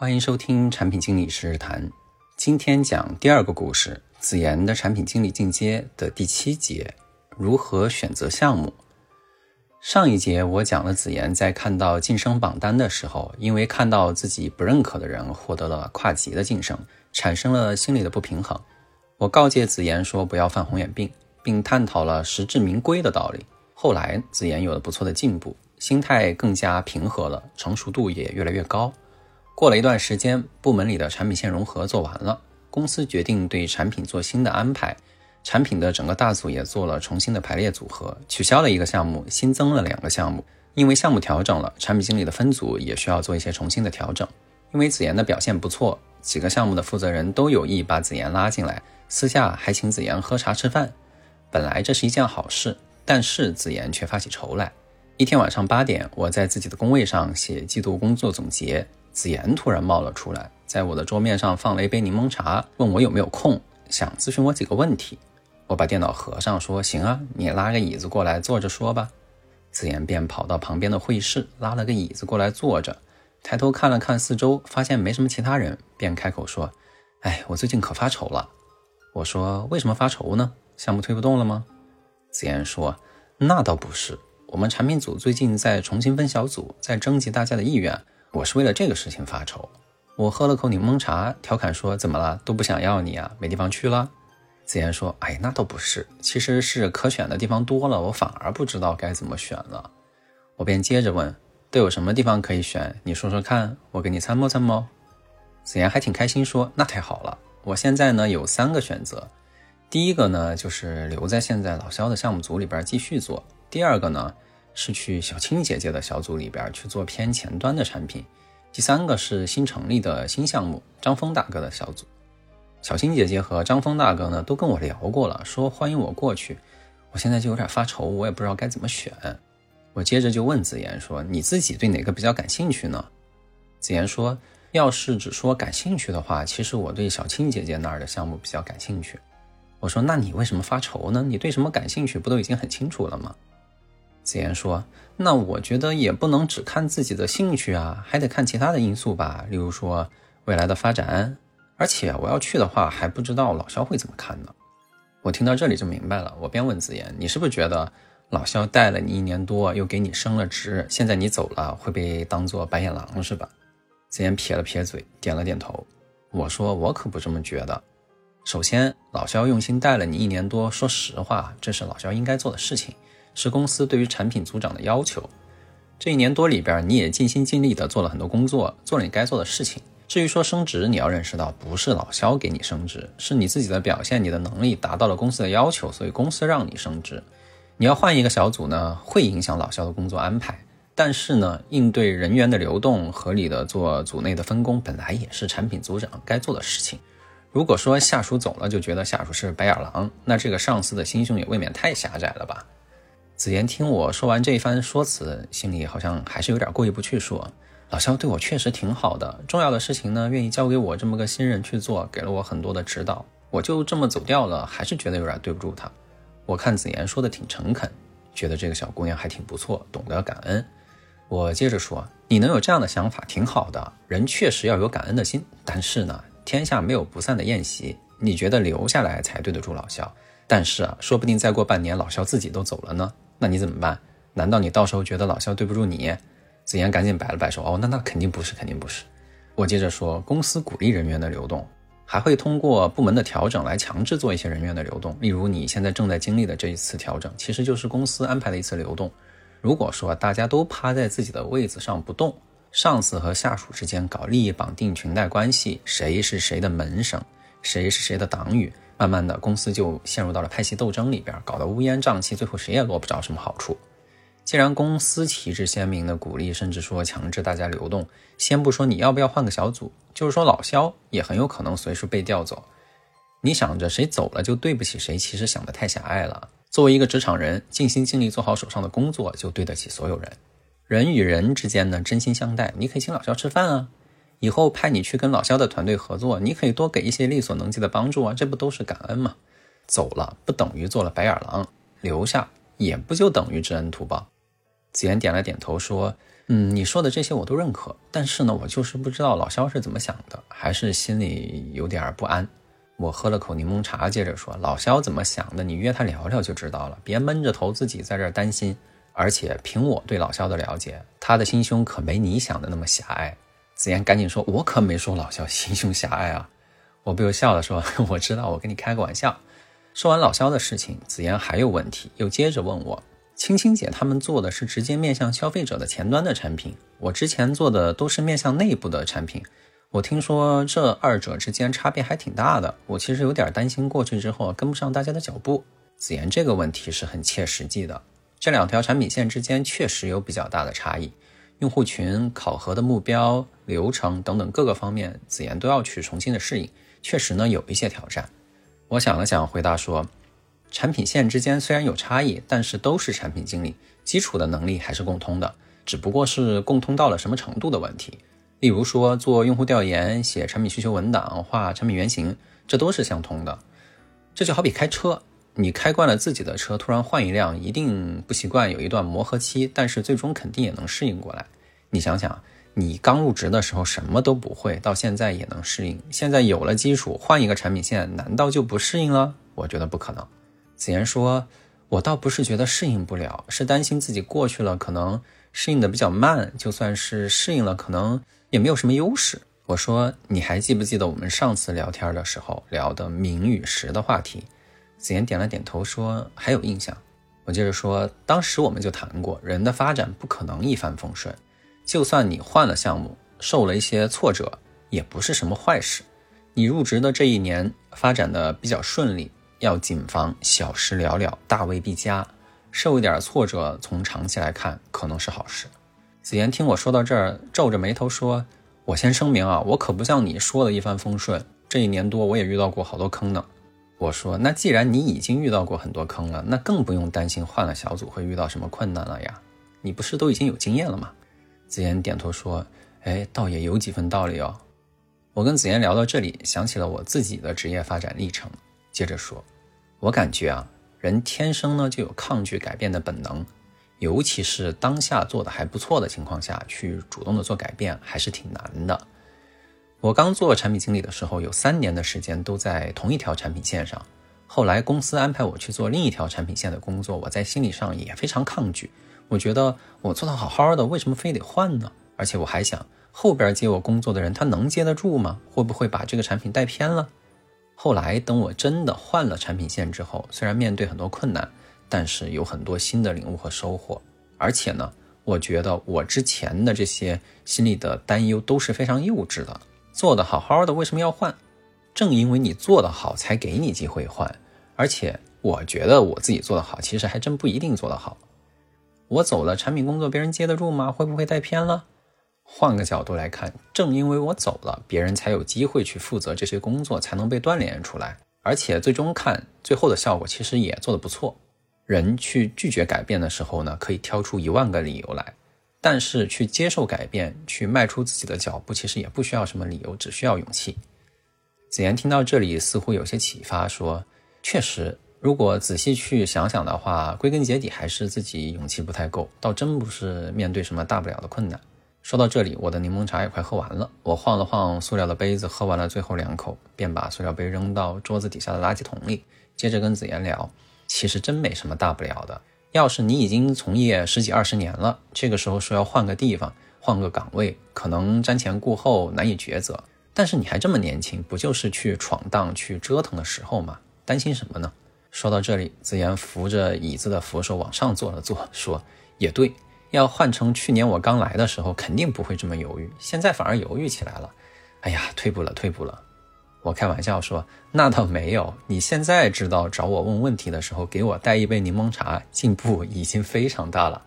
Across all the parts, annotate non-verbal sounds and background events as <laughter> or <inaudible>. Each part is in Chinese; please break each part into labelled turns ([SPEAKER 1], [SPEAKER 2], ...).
[SPEAKER 1] 欢迎收听产品经理实时谈。今天讲第二个故事：子妍的产品经理进阶的第七节，如何选择项目。上一节我讲了子妍在看到晋升榜单的时候，因为看到自己不认可的人获得了跨级的晋升，产生了心理的不平衡。我告诫子妍说不要犯红眼病，并探讨了实至名归的道理。后来子妍有了不错的进步。心态更加平和了，成熟度也越来越高。过了一段时间，部门里的产品线融合做完了，公司决定对产品做新的安排，产品的整个大组也做了重新的排列组合，取消了一个项目，新增了两个项目。因为项目调整了，产品经理的分组也需要做一些重新的调整。因为子妍的表现不错，几个项目的负责人都有意把子妍拉进来，私下还请子妍喝茶吃饭。本来这是一件好事，但是子妍却发起愁来。一天晚上八点，我在自己的工位上写季度工作总结。子妍突然冒了出来，在我的桌面上放了一杯柠檬茶，问我有没有空，想咨询我几个问题。我把电脑合上，说：“行啊，你拉个椅子过来坐着说吧。”子妍便跑到旁边的会议室，拉了个椅子过来坐着，抬头看了看四周，发现没什么其他人，便开口说：“哎，我最近可发愁了。”我说：“为什么发愁呢？项目推不动了吗？”子妍说：“那倒不是。”我们产品组最近在重新分小组，在征集大家的意愿。我是为了这个事情发愁。我喝了口柠檬茶，调侃说：“怎么了？都不想要你啊？没地方去了？”子言说：“哎，那倒不是，其实是可选的地方多了，我反而不知道该怎么选了。”我便接着问：“都有什么地方可以选？你说说看，我给你参谋参谋。”子言还挺开心，说：“那太好了，我现在呢有三个选择。第一个呢就是留在现在老肖的项目组里边继续做。”第二个呢，是去小青姐姐的小组里边去做偏前端的产品。第三个是新成立的新项目，张峰大哥的小组。小青姐姐和张峰大哥呢都跟我聊过了，说欢迎我过去。我现在就有点发愁，我也不知道该怎么选。我接着就问子妍说：“你自己对哪个比较感兴趣呢？”子妍说：“要是只说感兴趣的话，其实我对小青姐姐那儿的项目比较感兴趣。”我说：“那你为什么发愁呢？你对什么感兴趣，不都已经很清楚了吗？”子言说：“那我觉得也不能只看自己的兴趣啊，还得看其他的因素吧，例如说未来的发展。而且我要去的话，还不知道老肖会怎么看呢。”我听到这里就明白了，我便问子言：“你是不是觉得老肖带了你一年多，又给你升了职，现在你走了会被当做白眼狼是吧？”子言撇了撇嘴，点了点头。我说：“我可不这么觉得。首先，老肖用心带了你一年多，说实话，这是老肖应该做的事情。”是公司对于产品组长的要求。这一年多里边，你也尽心尽力的做了很多工作，做了你该做的事情。至于说升职，你要认识到，不是老肖给你升职，是你自己的表现，你的能力达到了公司的要求，所以公司让你升职。你要换一个小组呢，会影响老肖的工作安排。但是呢，应对人员的流动，合理的做组内的分工，本来也是产品组长该做的事情。如果说下属走了就觉得下属是白眼狼，那这个上司的心胸也未免太狭窄了吧？子妍听我说完这一番说辞，心里好像还是有点过意不去，说：“老肖对我确实挺好的，重要的事情呢，愿意交给我这么个新人去做，给了我很多的指导。我就这么走掉了，还是觉得有点对不住他。”我看子妍说的挺诚恳，觉得这个小姑娘还挺不错，懂得感恩。我接着说：“你能有这样的想法挺好的，人确实要有感恩的心。但是呢，天下没有不散的宴席，你觉得留下来才对得住老肖？但是啊，说不定再过半年，老肖自己都走了呢。”那你怎么办？难道你到时候觉得老肖对不住你？子妍赶紧摆了摆手，哦，那那肯定不是，肯定不是。我接着说，公司鼓励人员的流动，还会通过部门的调整来强制做一些人员的流动。例如你现在正在经历的这一次调整，其实就是公司安排的一次流动。如果说大家都趴在自己的位子上不动，上司和下属之间搞利益绑定、裙带关系，谁是谁的门生，谁是谁的党羽。慢慢的，公司就陷入到了派系斗争里边，搞得乌烟瘴气，最后谁也落不着什么好处。既然公司旗帜鲜明的鼓励，甚至说强制大家流动，先不说你要不要换个小组，就是说老肖也很有可能随时被调走。你想着谁走了就对不起谁，其实想的太狭隘了。作为一个职场人，尽心尽力做好手上的工作，就对得起所有人。人与人之间呢，真心相待，你可以请老肖吃饭啊。以后派你去跟老肖的团队合作，你可以多给一些力所能及的帮助啊，这不都是感恩吗？走了不等于做了白眼狼，留下也不就等于知恩图报。子妍点了点头说：“嗯，你说的这些我都认可，但是呢，我就是不知道老肖是怎么想的，还是心里有点不安。我喝了口柠檬茶，接着说：“老肖怎么想的？你约他聊聊就知道了，别闷着头自己在这儿担心。而且凭我对老肖的了解，他的心胸可没你想的那么狭隘。”子言赶紧说：“我可没说老肖心胸狭隘啊！”我不由笑了，说：“ <laughs> 我知道，我跟你开个玩笑。”说完老肖的事情，子言还有问题，又接着问我。青青姐他们做的是直接面向消费者的前端的产品，我之前做的都是面向内部的产品。我听说这二者之间差别还挺大的，我其实有点担心过去之后跟不上大家的脚步。子言这个问题是很切实际的，这两条产品线之间确实有比较大的差异，用户群、考核的目标、流程等等各个方面，子言都要去重新的适应，确实呢有一些挑战。我想了想，回答说。产品线之间虽然有差异，但是都是产品经理，基础的能力还是共通的，只不过是共通到了什么程度的问题。例如说做用户调研、写产品需求文档、画产品原型，这都是相通的。这就好比开车，你开惯了自己的车，突然换一辆，一定不习惯，有一段磨合期，但是最终肯定也能适应过来。你想想，你刚入职的时候什么都不会，到现在也能适应，现在有了基础，换一个产品线，难道就不适应了？我觉得不可能。子言说：“我倒不是觉得适应不了，是担心自己过去了可能适应的比较慢，就算是适应了，可能也没有什么优势。”我说：“你还记不记得我们上次聊天的时候聊的名与实的话题？”子言点了点头说：“还有印象。”我接着说：“当时我们就谈过，人的发展不可能一帆风顺，就算你换了项目，受了一些挫折，也不是什么坏事。你入职的这一年发展的比较顺利。”要谨防小事了了，大未必佳。受一点挫折，从长期来看，可能是好事。子言听我说到这儿，皱着眉头说：“我先声明啊，我可不像你说的一帆风顺。这一年多，我也遇到过好多坑呢。”我说：“那既然你已经遇到过很多坑了，那更不用担心换了小组会遇到什么困难了呀。你不是都已经有经验了吗？”子言点头说：“哎，倒也有几分道理哦。”我跟子言聊到这里，想起了我自己的职业发展历程。接着说，我感觉啊，人天生呢就有抗拒改变的本能，尤其是当下做的还不错的情况下去主动的做改变，还是挺难的。我刚做产品经理的时候，有三年的时间都在同一条产品线上，后来公司安排我去做另一条产品线的工作，我在心理上也非常抗拒。我觉得我做的好好的，为什么非得换呢？而且我还想，后边接我工作的人他能接得住吗？会不会把这个产品带偏了？后来等我真的换了产品线之后，虽然面对很多困难，但是有很多新的领悟和收获。而且呢，我觉得我之前的这些心里的担忧都是非常幼稚的。做的好好的，为什么要换？正因为你做得好，才给你机会换。而且我觉得我自己做得好，其实还真不一定做得好。我走了，产品工作别人接得住吗？会不会带偏了？换个角度来看，正因为我走了，别人才有机会去负责这些工作，才能被锻炼出来。而且最终看最后的效果，其实也做得不错。人去拒绝改变的时候呢，可以挑出一万个理由来；但是去接受改变，去迈出自己的脚步，其实也不需要什么理由，只需要勇气。子言听到这里，似乎有些启发，说：“确实，如果仔细去想想的话，归根结底还是自己勇气不太够，倒真不是面对什么大不了的困难。”说到这里，我的柠檬茶也快喝完了。我晃了晃塑料的杯子，喝完了最后两口，便把塑料杯扔到桌子底下的垃圾桶里。接着跟子言聊，其实真没什么大不了的。要是你已经从业十几二十年了，这个时候说要换个地方、换个岗位，可能瞻前顾后，难以抉择。但是你还这么年轻，不就是去闯荡、去折腾的时候吗？担心什么呢？说到这里，子言扶着椅子的扶手往上坐了坐，说：“也对。”要换成去年我刚来的时候，肯定不会这么犹豫，现在反而犹豫起来了。哎呀，退步了，退步了。我开玩笑说，那倒没有。你现在知道找我问问题的时候，给我带一杯柠檬茶，进步已经非常大了。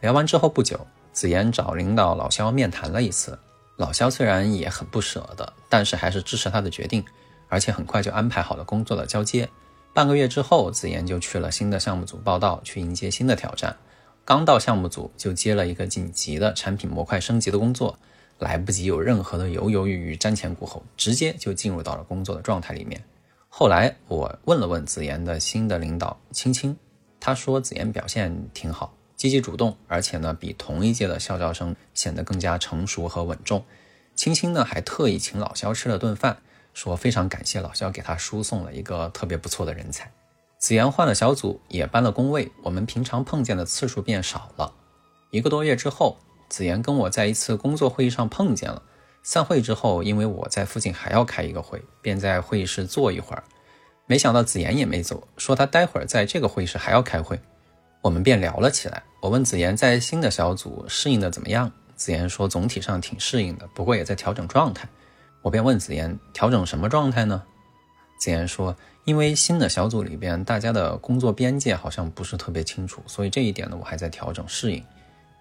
[SPEAKER 1] 聊完之后不久，子言找领导老肖面谈了一次。老肖虽然也很不舍得，但是还是支持他的决定，而且很快就安排好了工作的交接。半个月之后，子言就去了新的项目组报道，去迎接新的挑战。刚到项目组就接了一个紧急的产品模块升级的工作，来不及有任何的犹犹豫豫、瞻前顾后，直接就进入到了工作的状态里面。后来我问了问子妍的新的领导青青，他说子妍表现挺好，积极主动，而且呢，比同一届的校招生显得更加成熟和稳重。青青呢，还特意请老肖吃了顿饭，说非常感谢老肖给他输送了一个特别不错的人才。子妍换了小组，也搬了工位，我们平常碰见的次数变少了。一个多月之后，子妍跟我在一次工作会议上碰见了。散会之后，因为我在附近还要开一个会，便在会议室坐一会儿。没想到子妍也没走，说她待会儿在这个会议室还要开会。我们便聊了起来。我问子妍在新的小组适应的怎么样，子妍说总体上挺适应的，不过也在调整状态。我便问子妍调整什么状态呢？子妍说，因为新的小组里边大家的工作边界好像不是特别清楚，所以这一点呢我还在调整适应。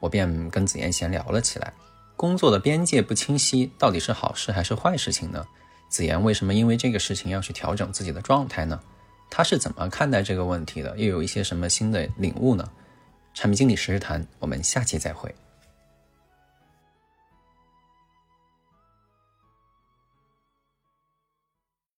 [SPEAKER 1] 我便跟子妍闲聊了起来，工作的边界不清晰到底是好事还是坏事情呢？子妍为什么因为这个事情要去调整自己的状态呢？他是怎么看待这个问题的？又有一些什么新的领悟呢？产品经理实时谈，我们下期再会。